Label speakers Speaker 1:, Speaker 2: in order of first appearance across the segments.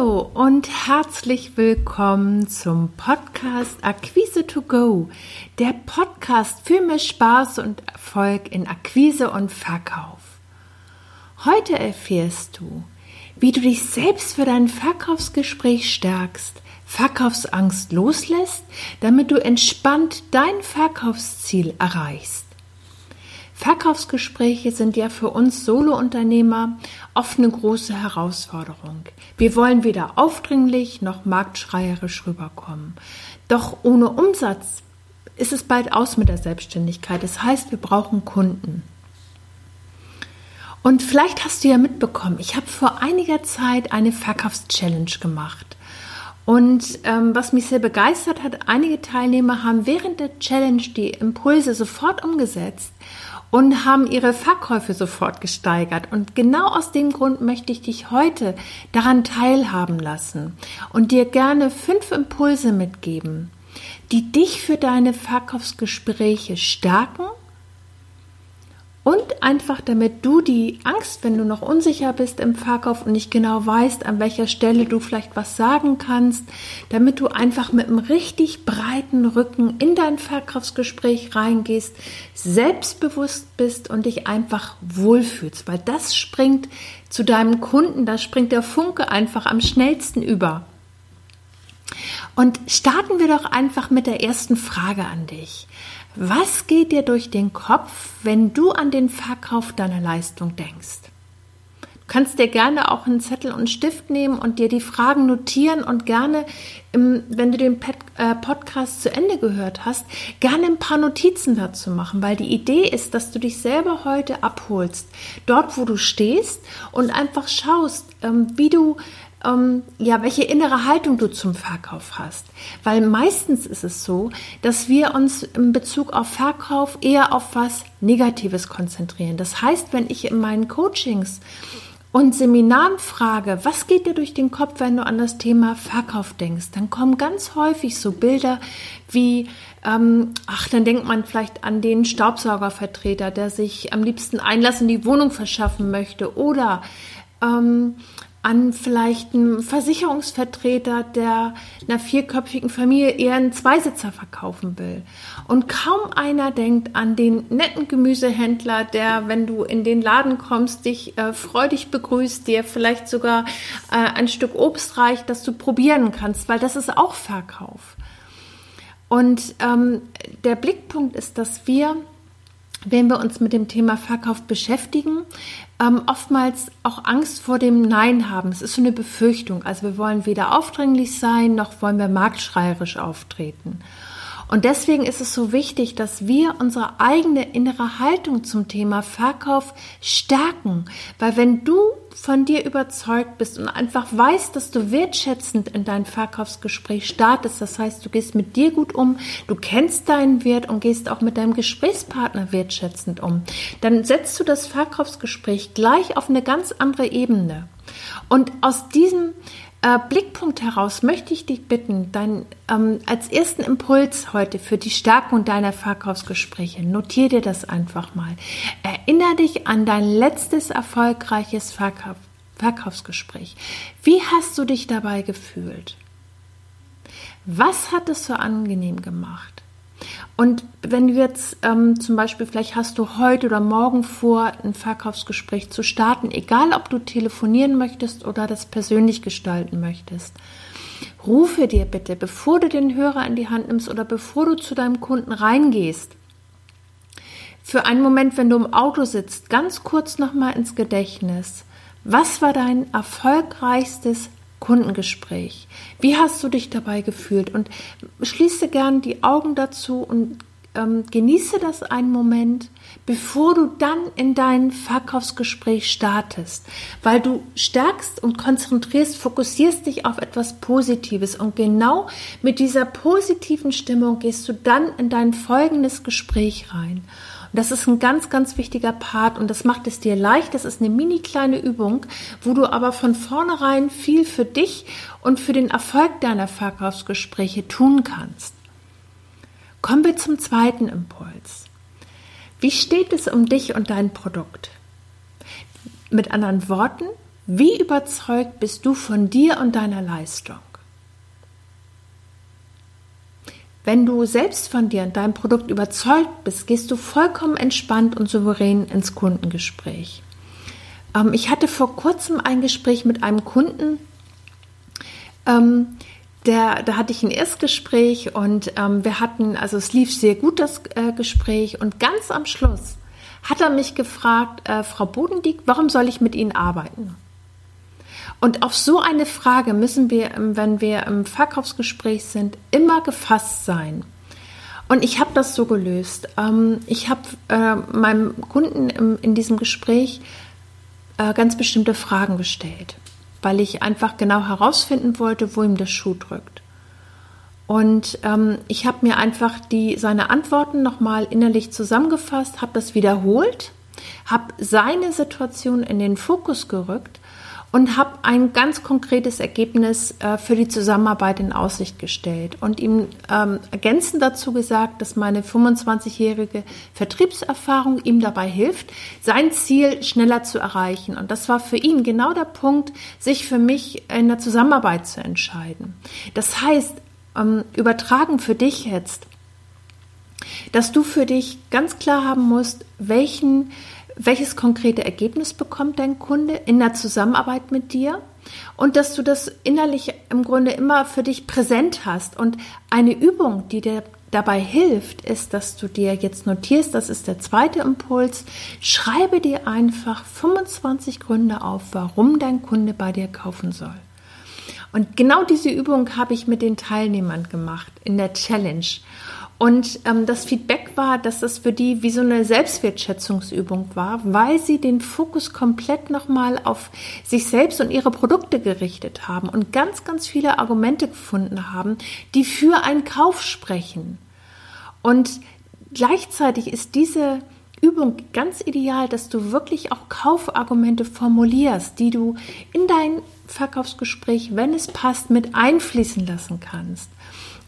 Speaker 1: Hallo und herzlich willkommen zum Podcast Akquise to Go, der Podcast für mehr Spaß und Erfolg in Akquise und Verkauf. Heute erfährst du, wie du dich selbst für dein Verkaufsgespräch stärkst, Verkaufsangst loslässt, damit du entspannt dein Verkaufsziel erreichst. Verkaufsgespräche sind ja für uns Solounternehmer oft eine große Herausforderung. Wir wollen weder aufdringlich noch marktschreierisch rüberkommen. Doch ohne Umsatz ist es bald aus mit der Selbstständigkeit. Das heißt, wir brauchen Kunden. Und vielleicht hast du ja mitbekommen, ich habe vor einiger Zeit eine Verkaufschallenge gemacht. Und ähm, was mich sehr begeistert hat, einige Teilnehmer haben während der Challenge die Impulse sofort umgesetzt und haben ihre Verkäufe sofort gesteigert. Und genau aus dem Grund möchte ich dich heute daran teilhaben lassen und dir gerne fünf Impulse mitgeben, die dich für deine Verkaufsgespräche stärken und einfach damit du die Angst, wenn du noch unsicher bist im Verkauf und nicht genau weißt, an welcher Stelle du vielleicht was sagen kannst, damit du einfach mit einem richtig breiten Rücken in dein Verkaufsgespräch reingehst, selbstbewusst bist und dich einfach wohlfühlst, weil das springt zu deinem Kunden, da springt der Funke einfach am schnellsten über. Und starten wir doch einfach mit der ersten Frage an dich. Was geht dir durch den Kopf, wenn du an den Verkauf deiner Leistung denkst? Du kannst dir gerne auch einen Zettel und Stift nehmen und dir die Fragen notieren und gerne, wenn du den äh, Podcast zu Ende gehört hast, gerne ein paar Notizen dazu machen, weil die Idee ist, dass du dich selber heute abholst, dort wo du stehst und einfach schaust, ähm, wie du ähm, ja, welche innere Haltung du zum Verkauf hast. Weil meistens ist es so, dass wir uns in Bezug auf Verkauf eher auf was Negatives konzentrieren. Das heißt, wenn ich in meinen Coachings und Seminaren frage, was geht dir durch den Kopf, wenn du an das Thema Verkauf denkst, dann kommen ganz häufig so Bilder wie, ähm, ach, dann denkt man vielleicht an den Staubsaugervertreter, der sich am liebsten Einlass in die Wohnung verschaffen möchte oder ähm, an vielleicht einen Versicherungsvertreter, der einer vierköpfigen Familie eher einen Zweisitzer verkaufen will. Und kaum einer denkt an den netten Gemüsehändler, der, wenn du in den Laden kommst, dich äh, freudig begrüßt, dir vielleicht sogar äh, ein Stück Obst reicht, das du probieren kannst, weil das ist auch Verkauf. Und ähm, der Blickpunkt ist, dass wir wenn wir uns mit dem Thema Verkauf beschäftigen, ähm, oftmals auch Angst vor dem Nein haben. Es ist so eine Befürchtung. Also wir wollen weder aufdringlich sein, noch wollen wir marktschreierisch auftreten. Und deswegen ist es so wichtig, dass wir unsere eigene innere Haltung zum Thema Verkauf stärken. Weil wenn du von dir überzeugt bist und einfach weißt, dass du wertschätzend in dein Verkaufsgespräch startest, das heißt, du gehst mit dir gut um, du kennst deinen Wert und gehst auch mit deinem Gesprächspartner wertschätzend um, dann setzt du das Verkaufsgespräch gleich auf eine ganz andere Ebene. Und aus diesem äh, Blickpunkt heraus möchte ich dich bitten, dein, ähm, als ersten Impuls heute für die Stärkung deiner Verkaufsgespräche, notier dir das einfach mal. Erinner dich an dein letztes erfolgreiches Verkauf, Verkaufsgespräch. Wie hast du dich dabei gefühlt? Was hat es so angenehm gemacht? Und wenn du jetzt ähm, zum Beispiel, vielleicht hast du heute oder morgen vor, ein Verkaufsgespräch zu starten, egal ob du telefonieren möchtest oder das persönlich gestalten möchtest, rufe dir bitte, bevor du den Hörer in die Hand nimmst oder bevor du zu deinem Kunden reingehst, für einen Moment, wenn du im Auto sitzt, ganz kurz nochmal ins Gedächtnis. Was war dein erfolgreichstes Kundengespräch. Wie hast du dich dabei gefühlt? Und schließe gern die Augen dazu und ähm, genieße das einen Moment, bevor du dann in dein Verkaufsgespräch startest, weil du stärkst und konzentrierst, fokussierst dich auf etwas Positives und genau mit dieser positiven Stimmung gehst du dann in dein folgendes Gespräch rein. Und das ist ein ganz, ganz wichtiger Part und das macht es dir leicht. Das ist eine mini kleine Übung, wo du aber von vornherein viel für dich und für den Erfolg deiner Verkaufsgespräche tun kannst. Kommen wir zum zweiten Impuls. Wie steht es um dich und dein Produkt? Mit anderen Worten, Wie überzeugt bist du von dir und deiner Leistung? Wenn du selbst von dir und deinem Produkt überzeugt bist, gehst du vollkommen entspannt und souverän ins Kundengespräch. Ähm, ich hatte vor kurzem ein Gespräch mit einem Kunden, ähm, der, da hatte ich ein Erstgespräch und ähm, wir hatten, also es lief sehr gut, das äh, Gespräch. Und ganz am Schluss hat er mich gefragt, äh, Frau Bodendieck, warum soll ich mit Ihnen arbeiten? Und auf so eine Frage müssen wir, ähm, wenn wir im Verkaufsgespräch sind, immer gefasst sein. Und ich habe das so gelöst. Ähm, ich habe äh, meinem Kunden in diesem Gespräch äh, ganz bestimmte Fragen gestellt weil ich einfach genau herausfinden wollte, wo ihm der Schuh drückt. Und ähm, ich habe mir einfach die, seine Antworten nochmal innerlich zusammengefasst, habe das wiederholt, habe seine Situation in den Fokus gerückt und habe ein ganz konkretes Ergebnis äh, für die Zusammenarbeit in Aussicht gestellt und ihm ähm, ergänzend dazu gesagt, dass meine 25-jährige Vertriebserfahrung ihm dabei hilft, sein Ziel schneller zu erreichen. Und das war für ihn genau der Punkt, sich für mich in der Zusammenarbeit zu entscheiden. Das heißt, ähm, übertragen für dich jetzt, dass du für dich ganz klar haben musst, welchen welches konkrete Ergebnis bekommt dein Kunde in der Zusammenarbeit mit dir und dass du das innerlich im Grunde immer für dich präsent hast. Und eine Übung, die dir dabei hilft, ist, dass du dir jetzt notierst, das ist der zweite Impuls, schreibe dir einfach 25 Gründe auf, warum dein Kunde bei dir kaufen soll. Und genau diese Übung habe ich mit den Teilnehmern gemacht in der Challenge. Und ähm, das Feedback war, dass das für die wie so eine Selbstwertschätzungsübung war, weil sie den Fokus komplett nochmal auf sich selbst und ihre Produkte gerichtet haben und ganz, ganz viele Argumente gefunden haben, die für einen Kauf sprechen. Und gleichzeitig ist diese Übung ganz ideal, dass du wirklich auch Kaufargumente formulierst, die du in dein Verkaufsgespräch, wenn es passt, mit einfließen lassen kannst.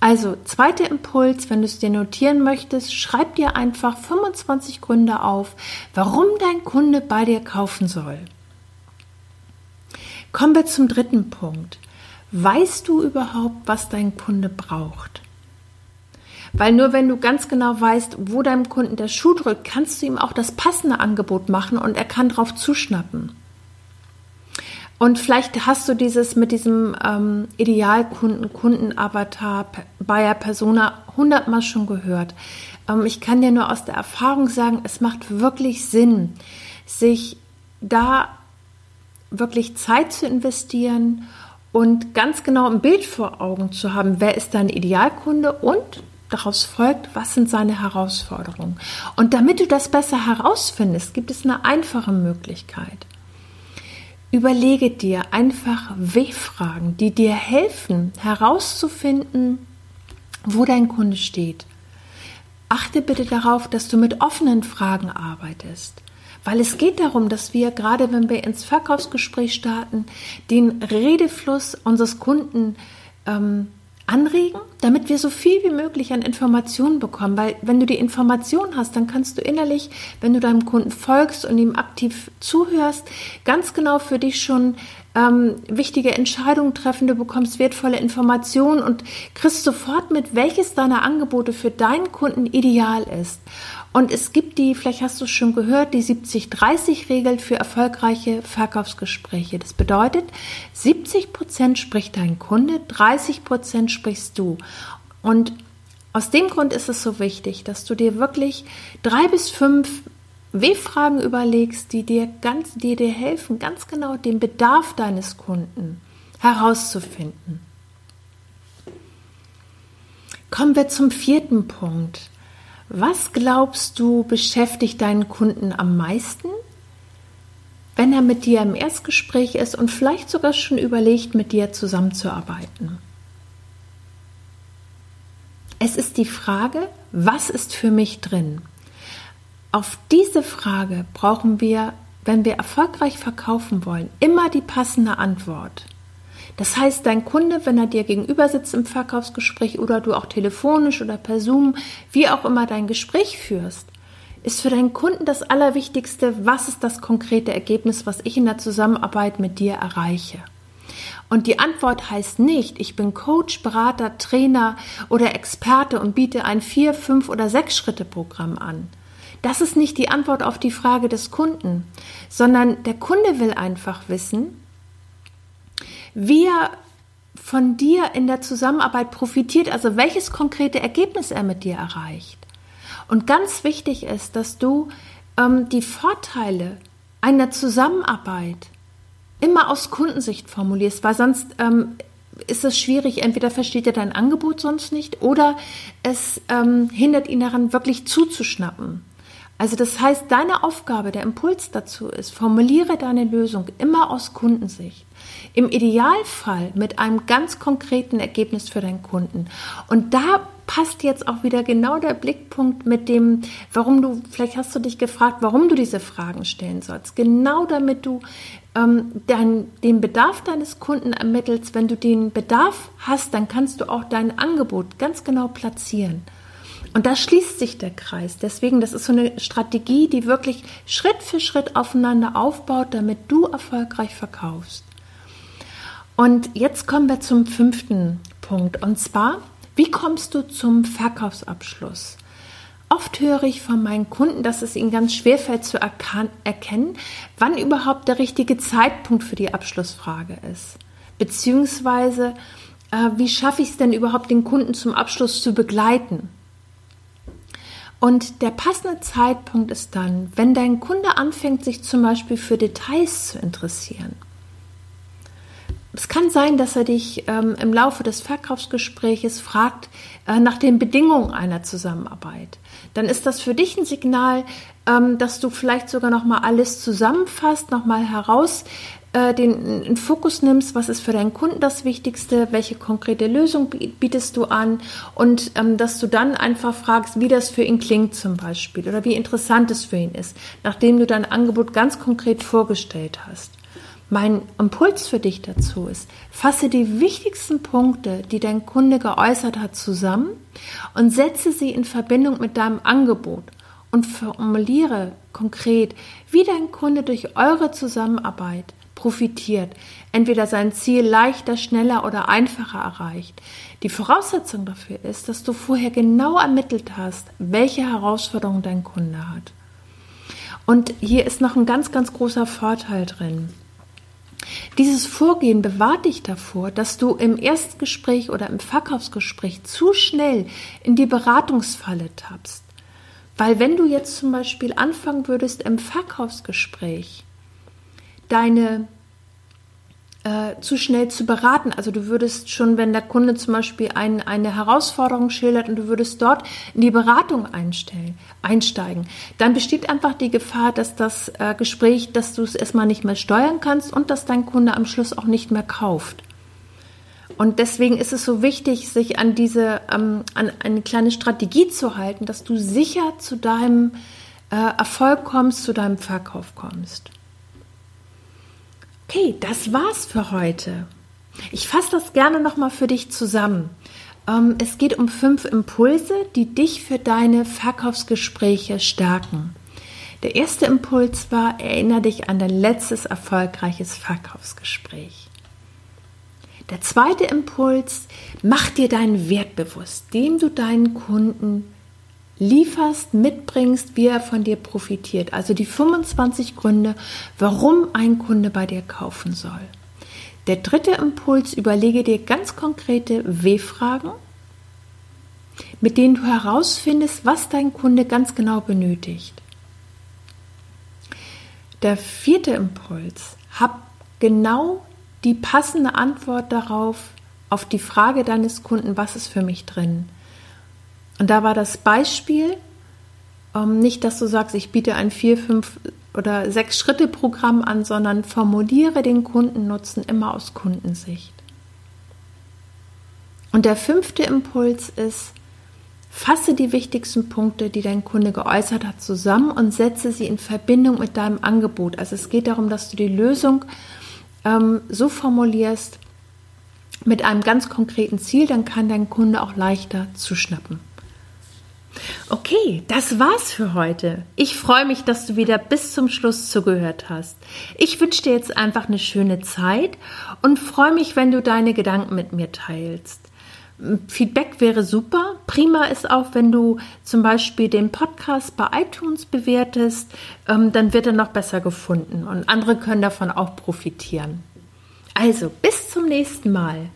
Speaker 1: Also, zweiter Impuls, wenn du es dir notieren möchtest, schreib dir einfach 25 Gründe auf, warum dein Kunde bei dir kaufen soll. Kommen wir zum dritten Punkt. Weißt du überhaupt, was dein Kunde braucht? Weil nur wenn du ganz genau weißt, wo deinem Kunden der Schuh drückt, kannst du ihm auch das passende Angebot machen und er kann drauf zuschnappen. Und vielleicht hast du dieses mit diesem ähm, Idealkunden, Kundenavatar, Buyer Persona hundertmal schon gehört. Ähm, ich kann dir nur aus der Erfahrung sagen, es macht wirklich Sinn, sich da wirklich Zeit zu investieren und ganz genau ein Bild vor Augen zu haben, wer ist dein Idealkunde und daraus folgt, was sind seine Herausforderungen. Und damit du das besser herausfindest, gibt es eine einfache Möglichkeit. Überlege dir einfach W-Fragen, die dir helfen herauszufinden, wo dein Kunde steht. Achte bitte darauf, dass du mit offenen Fragen arbeitest. Weil es geht darum, dass wir, gerade wenn wir ins Verkaufsgespräch starten, den Redefluss unseres Kunden ähm, anregen, damit wir so viel wie möglich an Informationen bekommen. Weil wenn du die Information hast, dann kannst du innerlich, wenn du deinem Kunden folgst und ihm aktiv zuhörst, ganz genau für dich schon ähm, wichtige Entscheidungen treffen. Du bekommst wertvolle Informationen und kriegst sofort mit, welches deiner Angebote für deinen Kunden ideal ist. Und es gibt die, vielleicht hast du es schon gehört, die 70-30-Regel für erfolgreiche Verkaufsgespräche. Das bedeutet, 70 Prozent spricht dein Kunde, 30 Prozent sprichst du. Und aus dem Grund ist es so wichtig, dass du dir wirklich drei bis fünf W-Fragen überlegst, die dir ganz, die dir helfen, ganz genau den Bedarf deines Kunden herauszufinden. Kommen wir zum vierten Punkt. Was glaubst du beschäftigt deinen Kunden am meisten, wenn er mit dir im Erstgespräch ist und vielleicht sogar schon überlegt, mit dir zusammenzuarbeiten? Es ist die Frage, was ist für mich drin? Auf diese Frage brauchen wir, wenn wir erfolgreich verkaufen wollen, immer die passende Antwort. Das heißt, dein Kunde, wenn er dir gegenüber sitzt im Verkaufsgespräch oder du auch telefonisch oder per Zoom, wie auch immer dein Gespräch führst, ist für deinen Kunden das Allerwichtigste, was ist das konkrete Ergebnis, was ich in der Zusammenarbeit mit dir erreiche. Und die Antwort heißt nicht, ich bin Coach, Berater, Trainer oder Experte und biete ein vier, fünf oder sechs Schritte Programm an. Das ist nicht die Antwort auf die Frage des Kunden, sondern der Kunde will einfach wissen, wie er von dir in der Zusammenarbeit profitiert, also welches konkrete Ergebnis er mit dir erreicht. Und ganz wichtig ist, dass du ähm, die Vorteile einer Zusammenarbeit immer aus Kundensicht formulierst, weil sonst ähm, ist es schwierig. Entweder versteht er dein Angebot sonst nicht oder es ähm, hindert ihn daran, wirklich zuzuschnappen. Also das heißt, deine Aufgabe, der Impuls dazu ist, formuliere deine Lösung immer aus Kundensicht. Im Idealfall mit einem ganz konkreten Ergebnis für deinen Kunden. Und da passt jetzt auch wieder genau der Blickpunkt mit dem, warum du, vielleicht hast du dich gefragt, warum du diese Fragen stellen sollst. Genau damit du ähm, dein, den Bedarf deines Kunden ermittelst. Wenn du den Bedarf hast, dann kannst du auch dein Angebot ganz genau platzieren. Und da schließt sich der Kreis. Deswegen, das ist so eine Strategie, die wirklich Schritt für Schritt aufeinander aufbaut, damit du erfolgreich verkaufst. Und jetzt kommen wir zum fünften Punkt. Und zwar, wie kommst du zum Verkaufsabschluss? Oft höre ich von meinen Kunden, dass es ihnen ganz schwer fällt zu erkennen, wann überhaupt der richtige Zeitpunkt für die Abschlussfrage ist. Beziehungsweise, äh, wie schaffe ich es denn überhaupt, den Kunden zum Abschluss zu begleiten? Und der passende Zeitpunkt ist dann, wenn dein Kunde anfängt, sich zum Beispiel für Details zu interessieren. Es kann sein, dass er dich ähm, im Laufe des Verkaufsgespräches fragt äh, nach den Bedingungen einer Zusammenarbeit. Dann ist das für dich ein Signal, ähm, dass du vielleicht sogar noch mal alles zusammenfasst, noch mal heraus äh, den, den Fokus nimmst, was ist für deinen Kunden das Wichtigste, welche konkrete Lösung bietest du an und ähm, dass du dann einfach fragst, wie das für ihn klingt zum Beispiel oder wie interessant es für ihn ist, nachdem du dein Angebot ganz konkret vorgestellt hast. Mein Impuls für dich dazu ist, fasse die wichtigsten Punkte, die dein Kunde geäußert hat, zusammen und setze sie in Verbindung mit deinem Angebot und formuliere konkret, wie dein Kunde durch eure Zusammenarbeit profitiert, entweder sein Ziel leichter, schneller oder einfacher erreicht. Die Voraussetzung dafür ist, dass du vorher genau ermittelt hast, welche Herausforderungen dein Kunde hat. Und hier ist noch ein ganz, ganz großer Vorteil drin. Dieses Vorgehen bewahrt dich davor, dass du im Erstgespräch oder im Verkaufsgespräch zu schnell in die Beratungsfalle tappst. Weil wenn du jetzt zum Beispiel anfangen würdest im Verkaufsgespräch deine äh, zu schnell zu beraten. Also du würdest schon, wenn der Kunde zum Beispiel ein, eine Herausforderung schildert und du würdest dort in die Beratung einstellen, einsteigen, dann besteht einfach die Gefahr, dass das äh, Gespräch, dass du es erstmal nicht mehr steuern kannst und dass dein Kunde am Schluss auch nicht mehr kauft. Und deswegen ist es so wichtig, sich an diese, ähm, an eine kleine Strategie zu halten, dass du sicher zu deinem äh, Erfolg kommst, zu deinem Verkauf kommst. Okay, das war's für heute. Ich fasse das gerne nochmal für dich zusammen. Ähm, es geht um fünf Impulse, die dich für deine Verkaufsgespräche stärken. Der erste Impuls war, erinnere dich an dein letztes erfolgreiches Verkaufsgespräch. Der zweite Impuls, mach dir deinen Wert bewusst, den du deinen Kunden lieferst, mitbringst, wie er von dir profitiert. Also die 25 Gründe, warum ein Kunde bei dir kaufen soll. Der dritte Impuls, überlege dir ganz konkrete W-Fragen, mit denen du herausfindest, was dein Kunde ganz genau benötigt. Der vierte Impuls, hab genau die passende Antwort darauf, auf die Frage deines Kunden, was ist für mich drin? Und da war das Beispiel, ähm, nicht, dass du sagst, ich biete ein vier, fünf oder sechs Schritte Programm an, sondern formuliere den Kundennutzen immer aus Kundensicht. Und der fünfte Impuls ist, fasse die wichtigsten Punkte, die dein Kunde geäußert hat, zusammen und setze sie in Verbindung mit deinem Angebot. Also es geht darum, dass du die Lösung ähm, so formulierst mit einem ganz konkreten Ziel, dann kann dein Kunde auch leichter zuschnappen. Okay, das war's für heute. Ich freue mich, dass du wieder bis zum Schluss zugehört hast. Ich wünsche dir jetzt einfach eine schöne Zeit und freue mich, wenn du deine Gedanken mit mir teilst. Feedback wäre super. Prima ist auch, wenn du zum Beispiel den Podcast bei iTunes bewertest, ähm, dann wird er noch besser gefunden und andere können davon auch profitieren. Also, bis zum nächsten Mal.